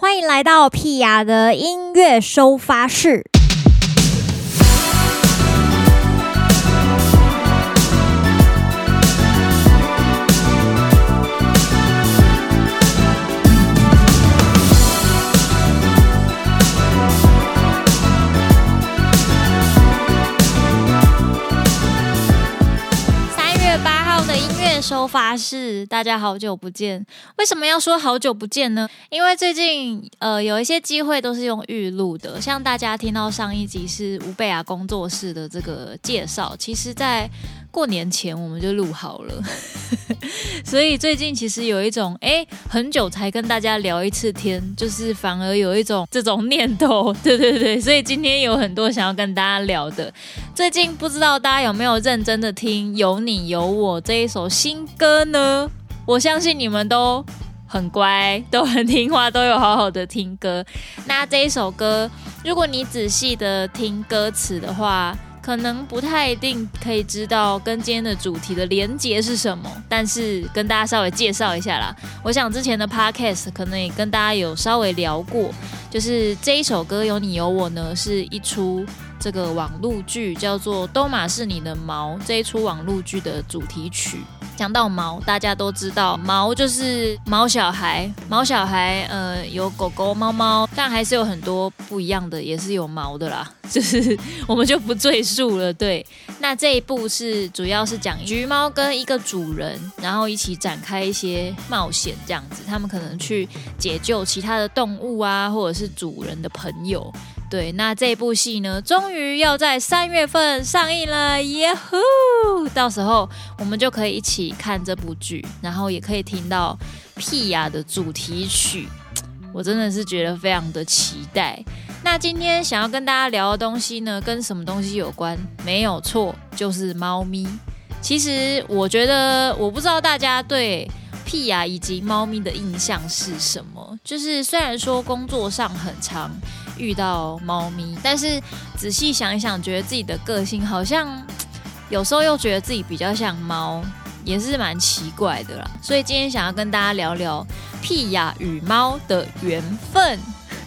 欢迎来到屁雅的音乐收发室。收发室，大家好久不见。为什么要说好久不见呢？因为最近呃有一些机会都是用预录的，像大家听到上一集是吴贝雅工作室的这个介绍，其实在过年前我们就录好了，所以最近其实有一种哎，很久才跟大家聊一次天，就是反而有一种这种念头，对对对，所以今天有很多想要跟大家聊的。最近不知道大家有没有认真的听《有你有我》这一首新歌呢？我相信你们都很乖，都很听话，都有好好的听歌。那这一首歌，如果你仔细的听歌词的话，可能不太一定可以知道跟今天的主题的连结是什么，但是跟大家稍微介绍一下啦。我想之前的 podcast 可能也跟大家有稍微聊过，就是这一首歌有你有我呢，是一出这个网络剧叫做《都马是你的毛》这一出网络剧的主题曲。讲到毛，大家都知道毛就是毛小孩，毛小孩呃有狗狗、猫猫，但还是有很多不一样的，也是有毛的啦。就是我们就不赘述了。对，那这一部是主要是讲橘猫跟一个主人，然后一起展开一些冒险，这样子，他们可能去解救其他的动物啊，或者是主人的朋友。对，那这部戏呢，终于要在三月份上映了，耶呼！到时候我们就可以一起看这部剧，然后也可以听到屁雅的主题曲，我真的是觉得非常的期待。那今天想要跟大家聊的东西呢，跟什么东西有关？没有错，就是猫咪。其实我觉得，我不知道大家对屁雅以及猫咪的印象是什么？就是虽然说工作上很常。遇到猫咪，但是仔细想一想，觉得自己的个性好像有时候又觉得自己比较像猫，也是蛮奇怪的啦。所以今天想要跟大家聊聊屁雅与猫的缘分。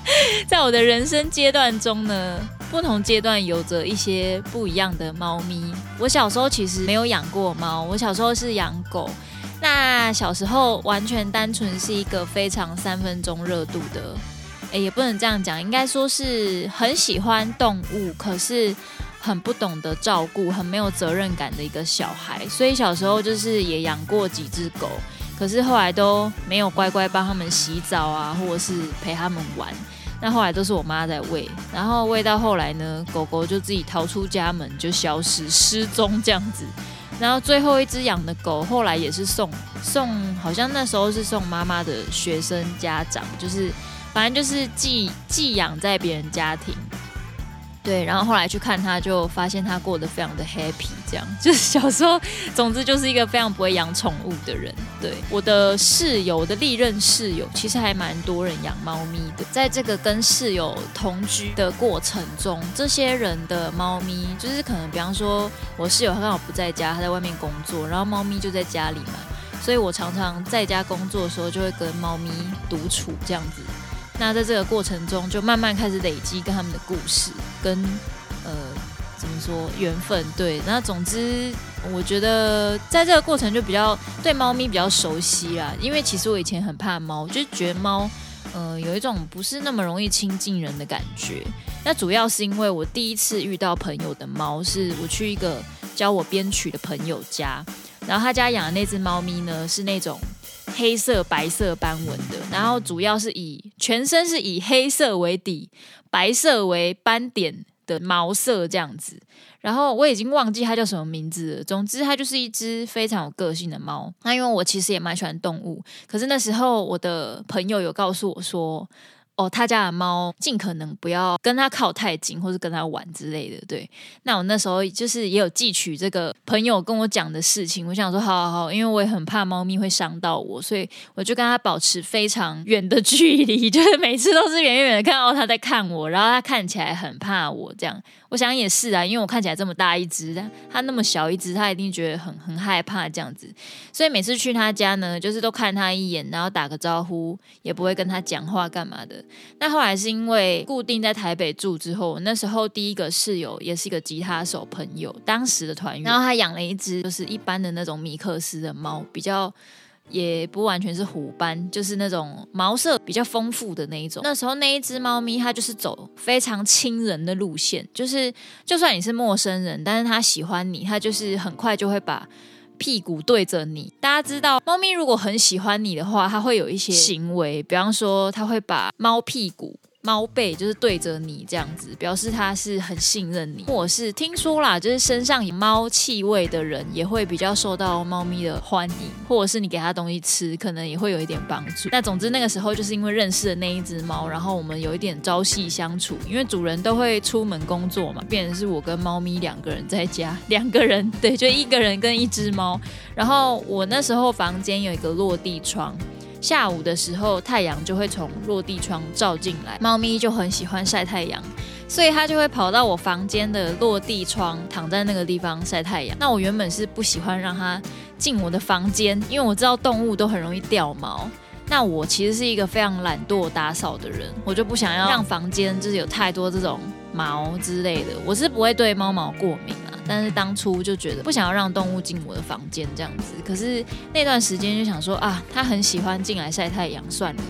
在我的人生阶段中呢，不同阶段有着一些不一样的猫咪。我小时候其实没有养过猫，我小时候是养狗。那小时候完全单纯是一个非常三分钟热度的。诶，也不能这样讲，应该说是很喜欢动物，可是很不懂得照顾，很没有责任感的一个小孩。所以小时候就是也养过几只狗，可是后来都没有乖乖帮他们洗澡啊，或者是陪他们玩。那后来都是我妈在喂，然后喂到后来呢，狗狗就自己逃出家门，就消失失踪这样子。然后最后一只养的狗，后来也是送送，好像那时候是送妈妈的学生家长，就是。反正就是寄寄养在别人家庭，对，然后后来去看他，就发现他过得非常的 happy，这样 就是小时候，总之就是一个非常不会养宠物的人。对，我的室友我的历任室友，其实还蛮多人养猫咪的。在这个跟室友同居的过程中，这些人的猫咪，就是可能比方说我室友他刚好不在家，他在外面工作，然后猫咪就在家里嘛，所以我常常在家工作的时候，就会跟猫咪独处这样子。那在这个过程中，就慢慢开始累积跟他们的故事，跟呃怎么说缘分？对，那总之我觉得在这个过程就比较对猫咪比较熟悉啦。因为其实我以前很怕猫，就觉得猫呃有一种不是那么容易亲近人的感觉。那主要是因为我第一次遇到朋友的猫，是我去一个教我编曲的朋友家，然后他家养的那只猫咪呢是那种。黑色白色斑纹的，然后主要是以全身是以黑色为底，白色为斑点的毛色这样子。然后我已经忘记它叫什么名字了。总之，它就是一只非常有个性的猫。那因为我其实也蛮喜欢动物，可是那时候我的朋友有告诉我说，哦，他家的猫尽可能不要跟他靠太近，或是跟他玩之类的。对，那我那时候就是也有记取这个朋友跟我讲的事情。我想说，好好好，因为我也很怕猫咪会伤到我，所以我就跟他保持非常远的 距离，就是每次都是远远的看到他在看我，然后他看起来很怕我这样。我想也是啊，因为我看起来这么大一只，他那么小一只，他一定觉得很很害怕这样子。所以每次去他家呢，就是都看他一眼，然后打个招呼，也不会跟他讲话干嘛的。那后来是因为固定在台北住之后，那时候第一个室友也是一个吉他手朋友，当时的团员，然后他养了一只就是一般的那种米克斯的猫，比较。也不完全是虎斑，就是那种毛色比较丰富的那一种。那时候那一只猫咪，它就是走非常亲人的路线，就是就算你是陌生人，但是它喜欢你，它就是很快就会把屁股对着你。大家知道，猫咪如果很喜欢你的话，它会有一些行为，比方说，它会把猫屁股。猫背就是对着你这样子，表示它是很信任你。或者是听说啦，就是身上有猫气味的人也会比较受到猫咪的欢迎，或者是你给它东西吃，可能也会有一点帮助。那总之那个时候就是因为认识了那一只猫，然后我们有一点朝夕相处，因为主人都会出门工作嘛，变成是我跟猫咪两个人在家，两个人，对，就一个人跟一只猫。然后我那时候房间有一个落地窗。下午的时候，太阳就会从落地窗照进来，猫咪就很喜欢晒太阳，所以它就会跑到我房间的落地窗，躺在那个地方晒太阳。那我原本是不喜欢让它进我的房间，因为我知道动物都很容易掉毛。那我其实是一个非常懒惰打扫的人，我就不想要让房间就是有太多这种毛之类的。我是不会对猫毛过敏。但是当初就觉得不想要让动物进我的房间这样子，可是那段时间就想说啊，他很喜欢进来晒太阳，算了，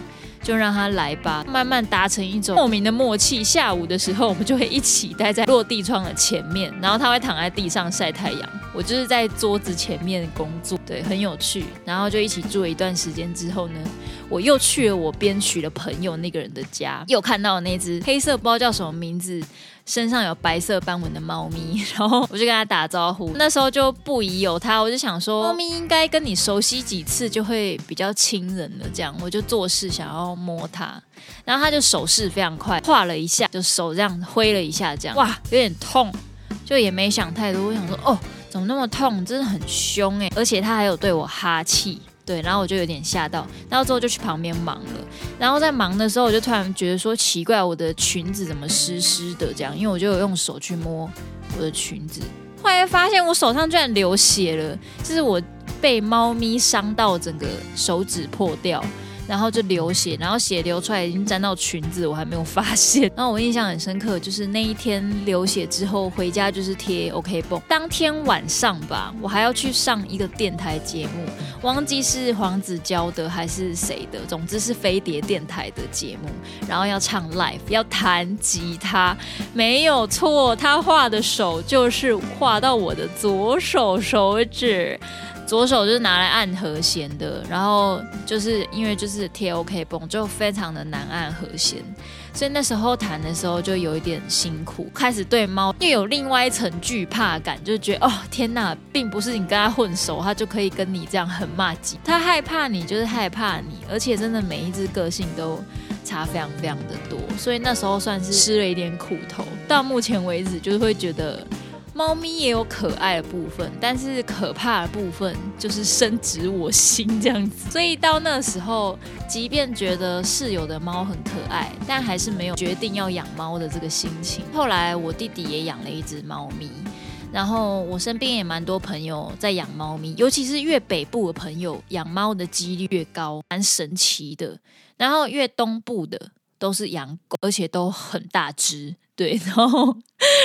就让他来吧。慢慢达成一种莫名的默契，下午的时候我们就会一起待在落地窗的前面，然后他会躺在地上晒太阳，我就是在桌子前面工作，对，很有趣。然后就一起住了一段时间之后呢，我又去了我编曲的朋友那个人的家，又看到了那只黑色不知道叫什么名字。身上有白色斑纹的猫咪，然后我就跟他打招呼。那时候就不疑有他，我就想说，猫咪应该跟你熟悉几次就会比较亲人了。这样，我就做事想要摸它，然后它就手势非常快，画了一下，就手这样挥了一下，这样哇，有点痛，就也没想太多。我想说，哦，怎么那么痛？真的很凶诶，而且它还有对我哈气。对，然后我就有点吓到，然后之后就去旁边忙了。然后在忙的时候，我就突然觉得说奇怪，我的裙子怎么湿湿的这样？因为我就有用手去摸我的裙子，后来发现我手上居然流血了，就是我被猫咪伤到，整个手指破掉。然后就流血，然后血流出来已经沾到裙子，我还没有发现。然后我印象很深刻，就是那一天流血之后回家就是贴 OK 绷。当天晚上吧，我还要去上一个电台节目，忘记是黄子佼的还是谁的，总之是飞碟电台的节目。然后要唱 live，要弹吉他，没有错，他画的手就是画到我的左手手指。左手就是拿来按和弦的，然后就是因为就是贴 OK 绷，就非常的难按和弦，所以那时候弹的时候就有一点辛苦，开始对猫又有另外一层惧怕感，就觉得哦天哪，并不是你跟他混熟，他就可以跟你这样很麻吉，他害怕你就是害怕你，而且真的每一只个性都差非常非常的多，所以那时候算是吃了一点苦头，到目前为止就是会觉得。猫咪也有可爱的部分，但是可怕的部分就是深植我心这样子。所以到那时候，即便觉得室友的猫很可爱，但还是没有决定要养猫的这个心情。后来我弟弟也养了一只猫咪，然后我身边也蛮多朋友在养猫咪，尤其是越北部的朋友养猫的几率越高，蛮神奇的。然后越东部的都是养狗，而且都很大只。对，然后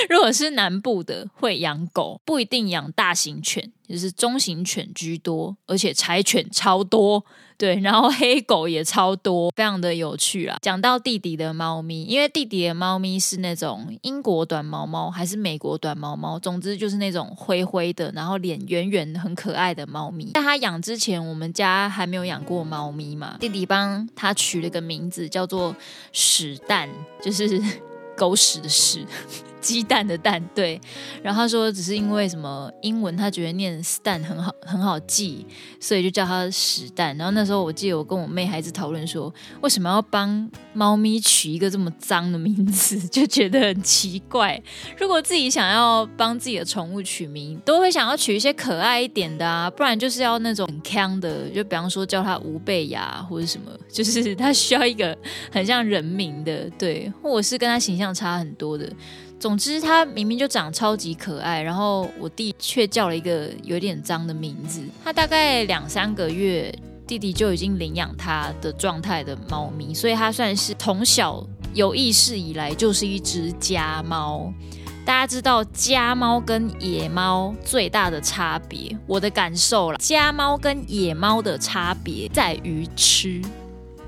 如果是南部的会养狗，不一定养大型犬，就是中型犬居多，而且柴犬超多。对，然后黑狗也超多，非常的有趣啦。讲到弟弟的猫咪，因为弟弟的猫咪是那种英国短毛猫还是美国短毛猫，总之就是那种灰灰的，然后脸圆圆很可爱的猫咪。在他养之前，我们家还没有养过猫咪嘛，弟弟帮他取了个名字叫做屎蛋，就是。狗屎的屎，鸡蛋的蛋，对。然后他说只是因为什么英文，他觉得念 Stan 很好很好记，所以就叫他屎蛋。然后那时候我记得我跟我妹孩子讨论说，为什么要帮猫咪取一个这么脏的名字，就觉得很奇怪。如果自己想要帮自己的宠物取名，都会想要取一些可爱一点的啊，不然就是要那种很锵的，就比方说叫他吴贝雅或者什么，就是他需要一个很像人名的，对，或者是跟他形象差很多的。总之，他明明就长超级可爱，然后我弟却叫了一个有点脏的名字。他大概两三个月，弟弟就已经领养他的状态的猫咪，所以他算是从小有意识以来就是一只家猫。大家知道家猫跟野猫最大的差别，我的感受啦，家猫跟野猫的差别在于吃。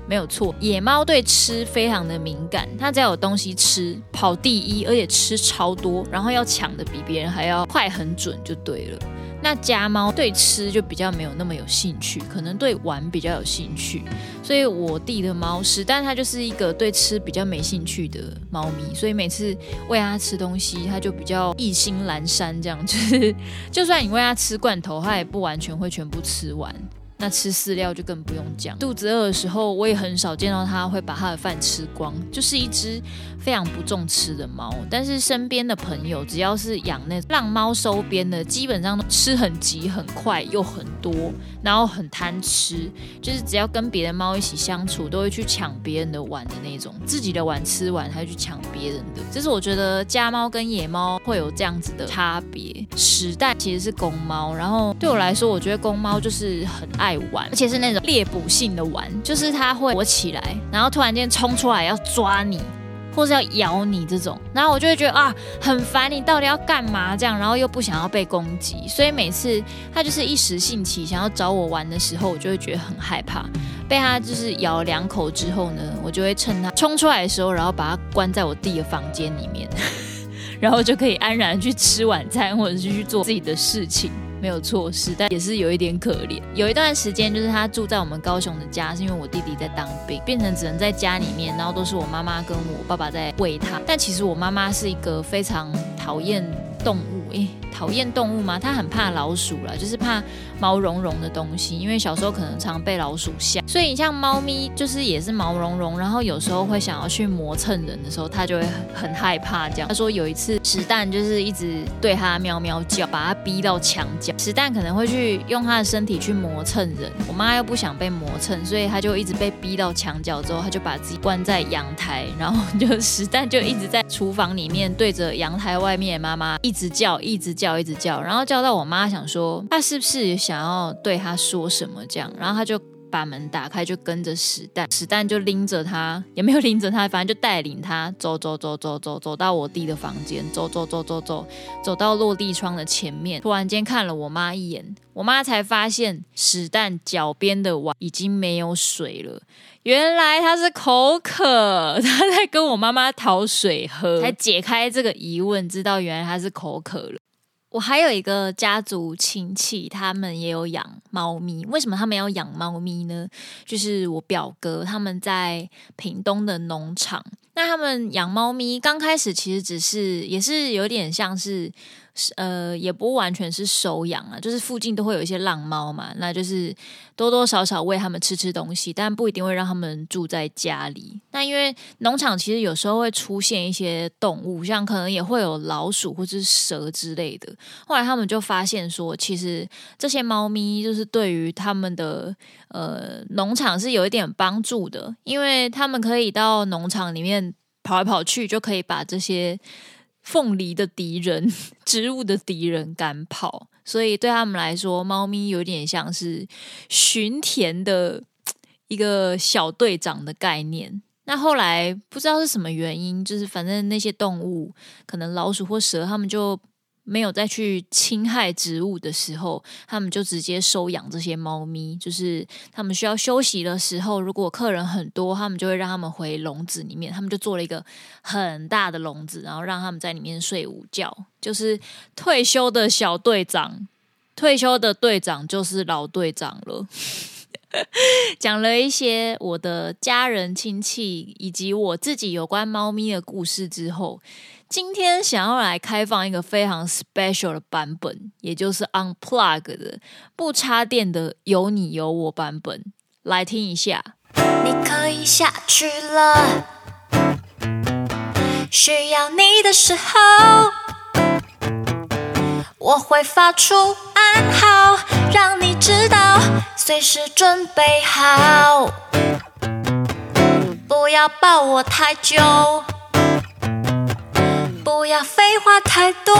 没有错，野猫对吃非常的敏感，它只要有东西吃，跑第一，而且吃超多，然后要抢的比别人还要快很准就对了。那家猫对吃就比较没有那么有兴趣，可能对玩比较有兴趣。所以我弟的猫是，但它就是一个对吃比较没兴趣的猫咪，所以每次喂它吃东西，它就比较意兴阑珊，这样就是，就算你喂它吃罐头，它也不完全会全部吃完。那吃饲料就更不用讲，肚子饿的时候，我也很少见到它会把它的饭吃光，就是一只非常不重吃的猫。但是身边的朋友，只要是养那让猫收编的，基本上都吃很急、很快又很多，然后很贪吃，就是只要跟别的猫一起相处，都会去抢别人的碗的那种，自己的碗吃完还去抢别人的。这是我觉得家猫跟野猫会有这样子的差别。史蛋其实是公猫，然后对我来说，我觉得公猫就是很爱。玩，而且是那种猎捕性的玩，就是它会躲起来，然后突然间冲出来要抓你，或是要咬你这种，然后我就会觉得啊，很烦，你到底要干嘛这样？然后又不想要被攻击，所以每次它就是一时兴起想要找我玩的时候，我就会觉得很害怕，被它就是咬两口之后呢，我就会趁它冲出来的时候，然后把它关在我弟的房间里面，然后就可以安然去吃晚餐，或者是去做自己的事情。没有错失，但也是有一点可怜。有一段时间，就是他住在我们高雄的家，是因为我弟弟在当兵，变成只能在家里面，然后都是我妈妈跟我爸爸在喂他。但其实我妈妈是一个非常讨厌动物，诶。讨厌动物吗？他很怕老鼠啦，就是怕毛茸茸的东西。因为小时候可能常被老鼠吓，所以你像猫咪就是也是毛茸茸，然后有时候会想要去磨蹭人的时候，它就会很很害怕。这样他说有一次石蛋就是一直对它喵喵叫，把它逼到墙角。石蛋可能会去用它的身体去磨蹭人，我妈又不想被磨蹭，所以他就一直被逼到墙角之后，他就把自己关在阳台，然后就石蛋就一直在厨房里面对着阳台外面妈妈一一直叫，一直叫。一直叫，然后叫到我妈想说，他是不是想要对他说什么这样？然后他就把门打开，就跟着史蛋，史蛋就拎着他，也没有拎着他，反正就带领他走走走走走走到我弟的房间，走走走走走走到落地窗的前面，突然间看了我妈一眼，我妈才发现史蛋脚边的碗已经没有水了。原来他是口渴，他在跟我妈妈讨水喝，才解开这个疑问，知道原来他是口渴了。我还有一个家族亲戚，他们也有养猫咪。为什么他们要养猫咪呢？就是我表哥他们在屏东的农场，那他们养猫咪刚开始其实只是也是有点像是。呃，也不完全是收养啊，就是附近都会有一些浪猫嘛，那就是多多少少喂他们吃吃东西，但不一定会让他们住在家里。那因为农场其实有时候会出现一些动物，像可能也会有老鼠或者是蛇之类的。后来他们就发现说，其实这些猫咪就是对于他们的呃农场是有一点帮助的，因为他们可以到农场里面跑来跑去，就可以把这些。凤梨的敌人，植物的敌人赶跑，所以对他们来说，猫咪有点像是巡田的一个小队长的概念。那后来不知道是什么原因，就是反正那些动物，可能老鼠或蛇，他们就。没有再去侵害植物的时候，他们就直接收养这些猫咪。就是他们需要休息的时候，如果客人很多，他们就会让他们回笼子里面。他们就做了一个很大的笼子，然后让他们在里面睡午觉。就是退休的小队长，退休的队长就是老队长了。讲了一些我的家人亲戚以及我自己有关猫咪的故事之后，今天想要来开放一个非常 special 的版本，也就是 unplug 的不插电的有你有我版本，来听一下。你可以下去了，需要你的时候，我会发出暗号，让你知道，随时准备好，不要抱我太久，不要废话太多，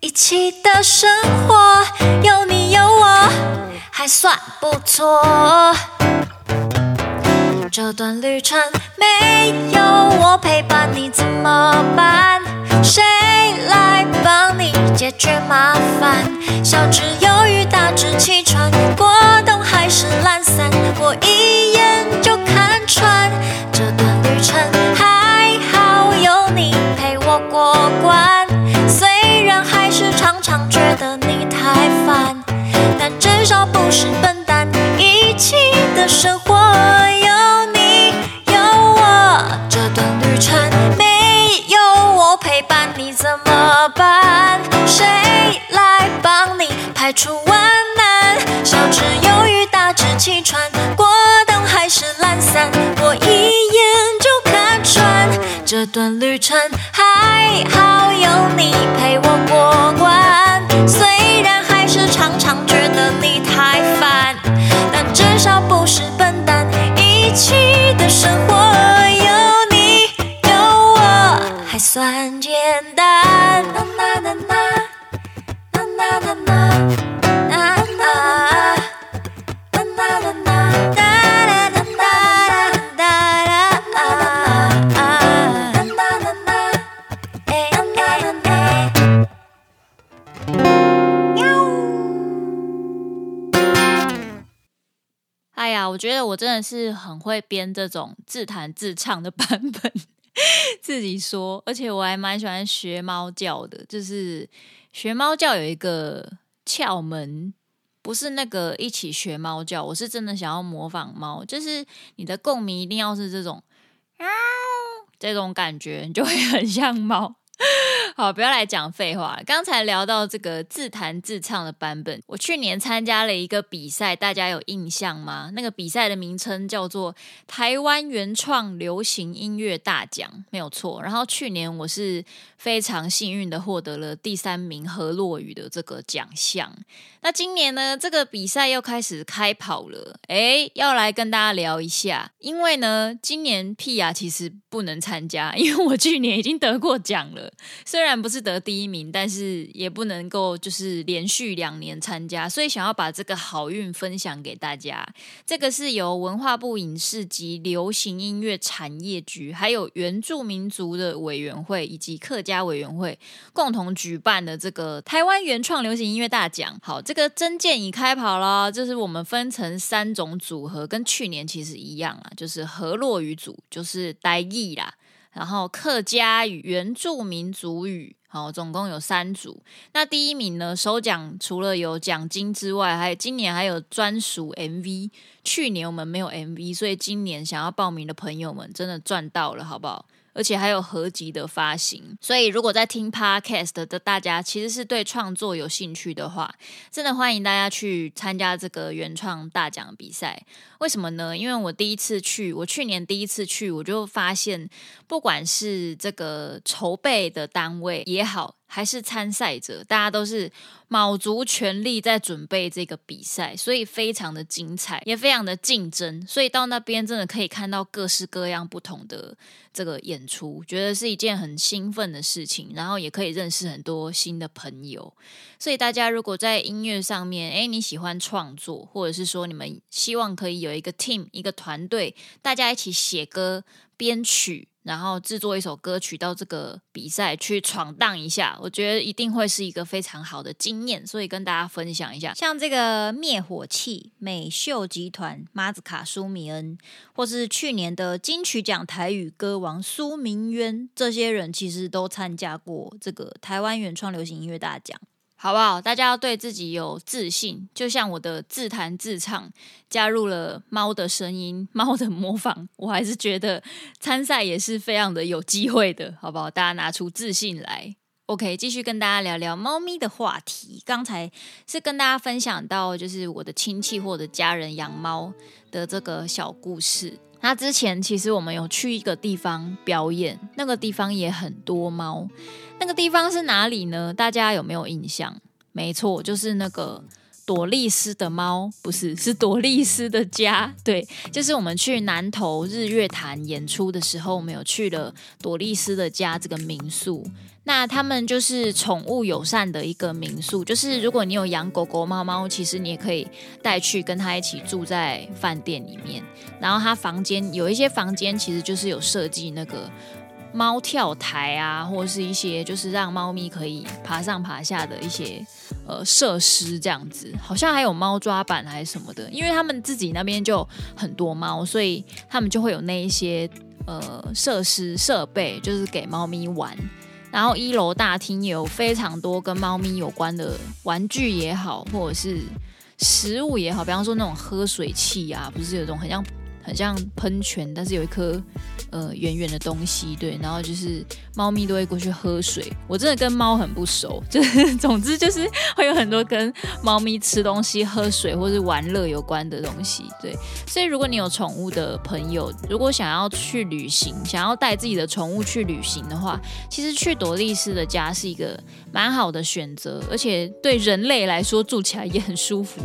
一起的生活有你有我。还算不错，这段旅程没有我陪伴你怎么办？谁来帮你解决麻烦？小只忧郁，大只气喘，过冬还是懒散，我一眼就看穿。这段旅程少不是笨蛋，一起的生活有你有我。这段旅程没有我陪伴你怎么办？谁来帮你排除万难？小只忧郁，大只气喘，过冬还是懒散，我一眼就看穿。这段旅程还好有你陪我过真的是很会编这种自弹自唱的版本，自己说，而且我还蛮喜欢学猫叫的。就是学猫叫有一个窍门，不是那个一起学猫叫，我是真的想要模仿猫，就是你的共鸣一定要是这种，这种感觉，你就会很像猫。好，不要来讲废话了。刚才聊到这个自弹自唱的版本，我去年参加了一个比赛，大家有印象吗？那个比赛的名称叫做台湾原创流行音乐大奖，没有错。然后去年我是非常幸运的获得了第三名何洛雨的这个奖项。那今年呢，这个比赛又开始开跑了，诶，要来跟大家聊一下。因为呢，今年屁雅其实不能参加，因为我去年已经得过奖了。虽然虽然不是得第一名，但是也不能够就是连续两年参加，所以想要把这个好运分享给大家。这个是由文化部影视及流行音乐产业局，还有原住民族的委员会以及客家委员会共同举办的这个台湾原创流行音乐大奖。好，这个真件已开跑了，就是我们分成三种组合，跟去年其实一样啊，就是河洛语组，就是呆艺啦。然后客家语、原住民族语，好，总共有三组。那第一名呢，首奖除了有奖金之外，还有今年还有专属 MV。去年我们没有 MV，所以今年想要报名的朋友们真的赚到了，好不好？而且还有合集的发行，所以如果在听 Podcast 的大家其实是对创作有兴趣的话，真的欢迎大家去参加这个原创大奖比赛。为什么呢？因为我第一次去，我去年第一次去，我就发现，不管是这个筹备的单位也好，还是参赛者，大家都是卯足全力在准备这个比赛，所以非常的精彩，也非常的竞争。所以到那边真的可以看到各式各样不同的这个演出，觉得是一件很兴奋的事情。然后也可以认识很多新的朋友。所以大家如果在音乐上面，诶，你喜欢创作，或者是说你们希望可以有一个 team，一个团队，大家一起写歌、编曲。然后制作一首歌曲到这个比赛去闯荡一下，我觉得一定会是一个非常好的经验，所以跟大家分享一下。像这个灭火器、美秀集团、马子卡、舒米恩，或是去年的金曲奖台语歌王苏明渊，这些人其实都参加过这个台湾原创流行音乐大奖。好不好？大家要对自己有自信，就像我的自弹自唱，加入了猫的声音、猫的模仿，我还是觉得参赛也是非常的有机会的，好不好？大家拿出自信来。OK，继续跟大家聊聊猫咪的话题。刚才是跟大家分享到，就是我的亲戚或者家人养猫的这个小故事。那之前其实我们有去一个地方表演，那个地方也很多猫。那个地方是哪里呢？大家有没有印象？没错，就是那个朵莉丝的猫，不是，是朵莉丝的家。对，就是我们去南投日月潭演出的时候，我们有去了朵莉丝的家这个民宿。那他们就是宠物友善的一个民宿，就是如果你有养狗狗、猫猫，其实你也可以带去跟他一起住在饭店里面。然后他房间有一些房间其实就是有设计那个猫跳台啊，或者是一些就是让猫咪可以爬上爬下的一些呃设施这样子，好像还有猫抓板还是什么的。因为他们自己那边就很多猫，所以他们就会有那一些呃设施设备，就是给猫咪玩。然后一楼大厅也有非常多跟猫咪有关的玩具也好，或者是食物也好，比方说那种喝水器啊，不是有种很像很像喷泉，但是有一颗。呃，圆圆的东西，对，然后就是猫咪都会过去喝水。我真的跟猫很不熟，就是总之就是会有很多跟猫咪吃东西、喝水或是玩乐有关的东西，对。所以如果你有宠物的朋友，如果想要去旅行，想要带自己的宠物去旅行的话，其实去朵莉丝的家是一个蛮好的选择，而且对人类来说住起来也很舒服，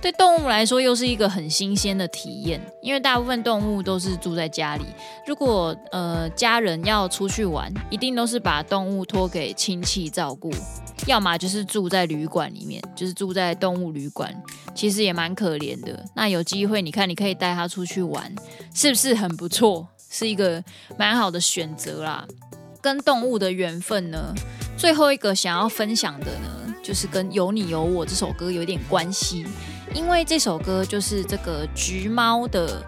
对动物来说又是一个很新鲜的体验，因为大部分动物都是住在家里，如果呃家人要出去玩，一定都是把动物托给亲戚照顾，要么就是住在旅馆里面，就是住在动物旅馆，其实也蛮可怜的。那有机会，你看你可以带它出去玩，是不是很不错？是一个蛮好的选择啦。跟动物的缘分呢，最后一个想要分享的呢，就是跟有你有我这首歌有点关系，因为这首歌就是这个橘猫的。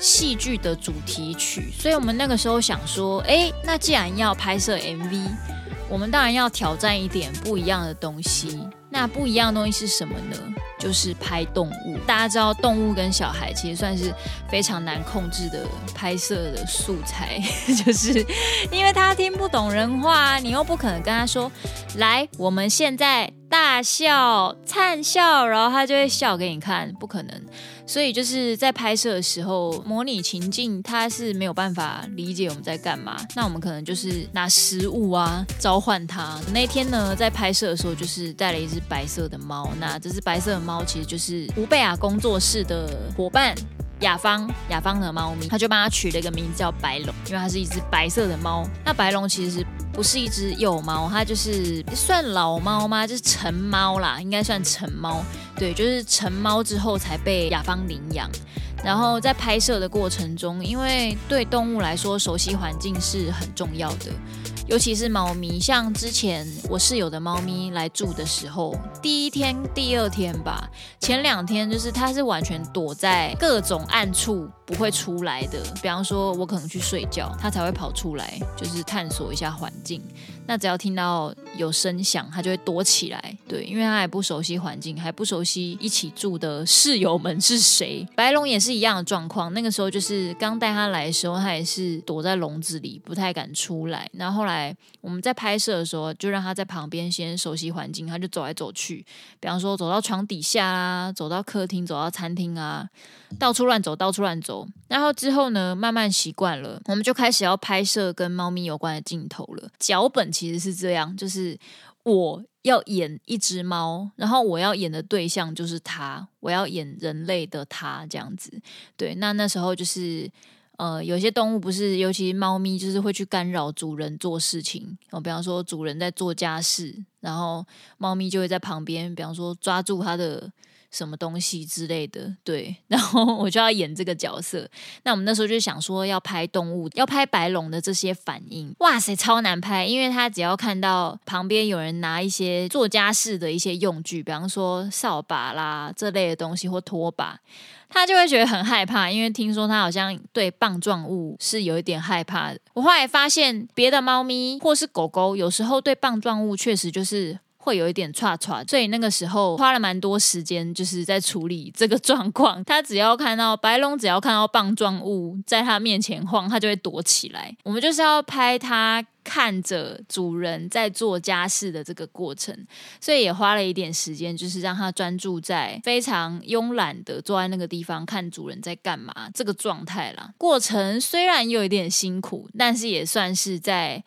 戏剧的主题曲，所以我们那个时候想说，诶，那既然要拍摄 MV，我们当然要挑战一点不一样的东西。那不一样的东西是什么呢？就是拍动物。大家知道，动物跟小孩其实算是非常难控制的拍摄的素材，就是因为他听不懂人话，你又不可能跟他说，来，我们现在大笑、灿笑，然后他就会笑给你看，不可能。所以就是在拍摄的时候，模拟情境，他是没有办法理解我们在干嘛。那我们可能就是拿食物啊召唤他。那天呢，在拍摄的时候，就是带了一只白色的猫。那这只白色的猫其实就是吾贝亚工作室的伙伴雅芳，雅芳的猫咪，他就帮它取了一个名字叫白龙，因为它是一只白色的猫。那白龙其实不是一只幼猫，它就是算老猫吗？就是成猫啦，应该算成猫。对，就是成猫之后才被雅芳领养，然后在拍摄的过程中，因为对动物来说，熟悉环境是很重要的。尤其是猫咪，像之前我室友的猫咪来住的时候，第一天、第二天吧，前两天就是它是完全躲在各种暗处不会出来的。比方说，我可能去睡觉，它才会跑出来，就是探索一下环境。那只要听到有声响，它就会躲起来。对，因为它还不熟悉环境，还不熟悉一起住的室友们是谁。白龙也是一样的状况，那个时候就是刚带它来的时候，它也是躲在笼子里，不太敢出来。然后后来。我们在拍摄的时候，就让他在旁边先熟悉环境，他就走来走去，比方说走到床底下啊，走到客厅，走到餐厅啊，到处乱走，到处乱走。然后之后呢，慢慢习惯了，我们就开始要拍摄跟猫咪有关的镜头了。脚本其实是这样，就是我要演一只猫，然后我要演的对象就是它，我要演人类的它这样子。对，那那时候就是。呃，有些动物不是，尤其是猫咪，就是会去干扰主人做事情。哦，比方说主人在做家事，然后猫咪就会在旁边，比方说抓住它的什么东西之类的。对，然后我就要演这个角色。那我们那时候就想说要拍动物，要拍白龙的这些反应。哇塞，超难拍，因为他只要看到旁边有人拿一些做家事的一些用具，比方说扫把啦这类的东西或拖把。他就会觉得很害怕，因为听说他好像对棒状物是有一点害怕的。我后来发现，别的猫咪或是狗狗有时候对棒状物确实就是。会有一点剉剉，所以那个时候花了蛮多时间，就是在处理这个状况。他只要看到白龙，只要看到棒状物在他面前晃，他就会躲起来。我们就是要拍他。看着主人在做家事的这个过程，所以也花了一点时间，就是让他专注在非常慵懒的坐在那个地方看主人在干嘛这个状态啦。过程虽然有一点辛苦，但是也算是在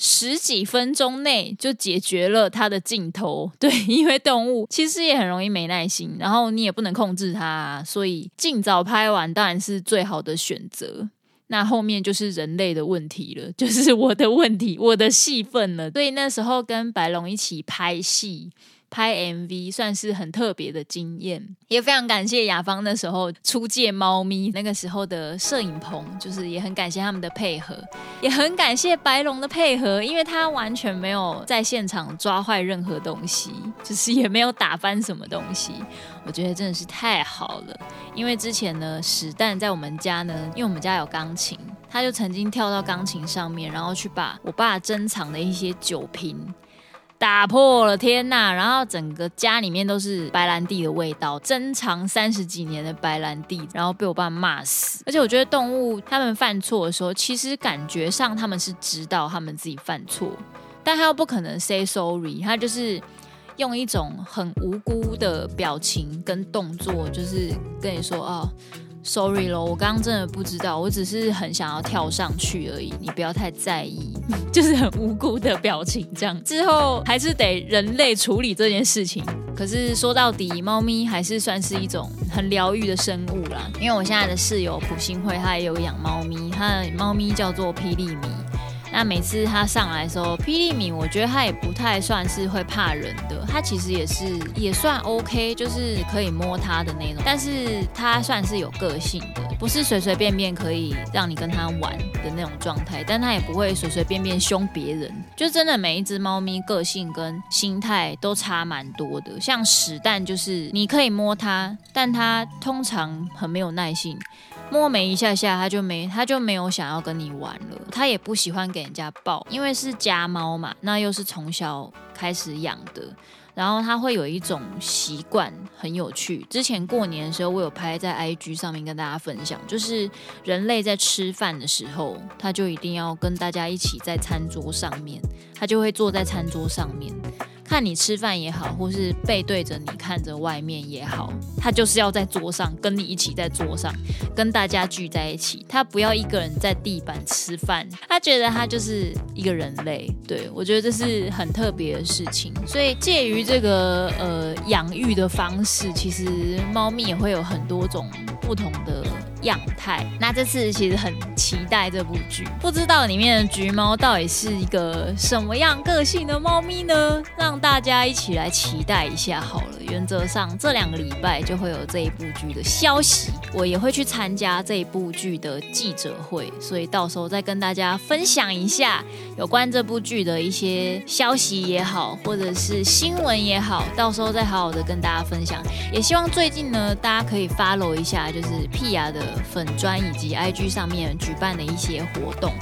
十几分钟内就解决了它的镜头。对，因为动物其实也很容易没耐心，然后你也不能控制它，所以尽早拍完当然是最好的选择。那后面就是人类的问题了，就是我的问题，我的戏份了。所以那时候跟白龙一起拍戏。拍 MV 算是很特别的经验，也非常感谢雅芳那时候出借猫咪那个时候的摄影棚，就是也很感谢他们的配合，也很感谢白龙的配合，因为他完全没有在现场抓坏任何东西，就是也没有打翻什么东西，我觉得真的是太好了。因为之前呢，史蛋在我们家呢，因为我们家有钢琴，他就曾经跳到钢琴上面，然后去把我爸珍藏的一些酒瓶。打破了，天呐！然后整个家里面都是白兰地的味道，珍藏三十几年的白兰地，然后被我爸骂死。而且我觉得动物他们犯错的时候，其实感觉上他们是知道他们自己犯错，但他又不可能 say sorry，他就是用一种很无辜的表情跟动作，就是跟你说哦。Sorry 咯，我刚刚真的不知道，我只是很想要跳上去而已，你不要太在意，就是很无辜的表情这样。之后还是得人类处理这件事情。可是说到底，猫咪还是算是一种很疗愈的生物啦。因为我现在的室友朴信惠，他也有养猫咪，他的猫咪叫做霹雳米。那每次他上来的时候，霹雳米我觉得他也不太算是会怕人的，他其实也是也算 OK，就是可以摸他的那种，但是他算是有个性的，不是随随便便可以让你跟他玩的那种状态，但他也不会随随便便凶别人，就真的每一只猫咪个性跟心态都差蛮多的，像屎蛋就是你可以摸它，但它通常很没有耐性。摸没一下下，他就没，他就没有想要跟你玩了。他也不喜欢给人家抱，因为是家猫嘛，那又是从小开始养的，然后他会有一种习惯，很有趣。之前过年的时候，我有拍在 IG 上面跟大家分享，就是人类在吃饭的时候，他就一定要跟大家一起在餐桌上面，他就会坐在餐桌上面。看你吃饭也好，或是背对着你看着外面也好，他就是要在桌上跟你一起在桌上，跟大家聚在一起。他不要一个人在地板吃饭，他觉得他就是一个人类。对，我觉得这是很特别的事情。所以介于这个呃养育的方式，其实猫咪也会有很多种不同的样态。那这次其实很期待这部剧，不知道里面的橘猫到底是一个什么样个性的猫咪呢？让大家一起来期待一下好了。原则上这两个礼拜就会有这一部剧的消息，我也会去参加这一部剧的记者会，所以到时候再跟大家分享一下有关这部剧的一些消息也好，或者是新闻也好，到时候再好好的跟大家分享。也希望最近呢，大家可以 follow 一下，就是屁雅的粉专以及 IG 上面举办的一些活动。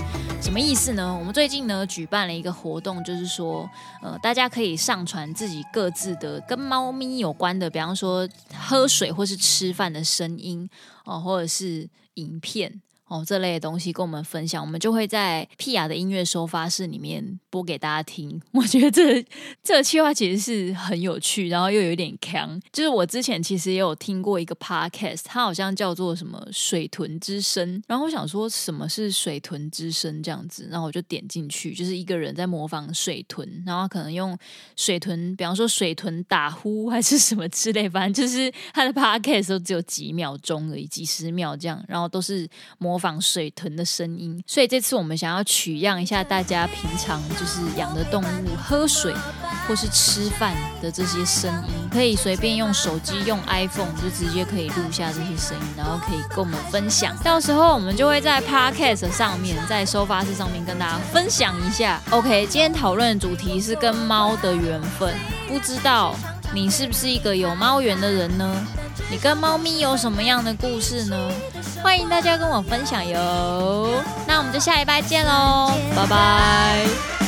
什么意思呢？我们最近呢举办了一个活动，就是说，呃，大家可以上传自己各自的跟猫咪有关的，比方说喝水或是吃饭的声音哦，或者是影片。哦，这类的东西跟我们分享，我们就会在屁雅的音乐收发室里面播给大家听。我觉得这这个企划其实是很有趣，然后又有点强。就是我之前其实也有听过一个 podcast，它好像叫做什么“水豚之声”。然后我想说什么是“水豚之声”这样子，然后我就点进去，就是一个人在模仿水豚，然后可能用水豚，比方说水豚打呼还是什么之类，反正就是他的 podcast 都只有几秒钟而已，几十秒这样，然后都是模。模仿水豚的声音，所以这次我们想要取样一下大家平常就是养的动物喝水或是吃饭的这些声音，可以随便用手机用 iPhone 就直接可以录下这些声音，然后可以跟我们分享。到时候我们就会在 Podcast 上面，在收发室上面跟大家分享一下。OK，今天讨论的主题是跟猫的缘分，不知道你是不是一个有猫缘的人呢？你跟猫咪有什么样的故事呢？欢迎大家跟我分享哟。那我们就下一拜见喽，拜拜。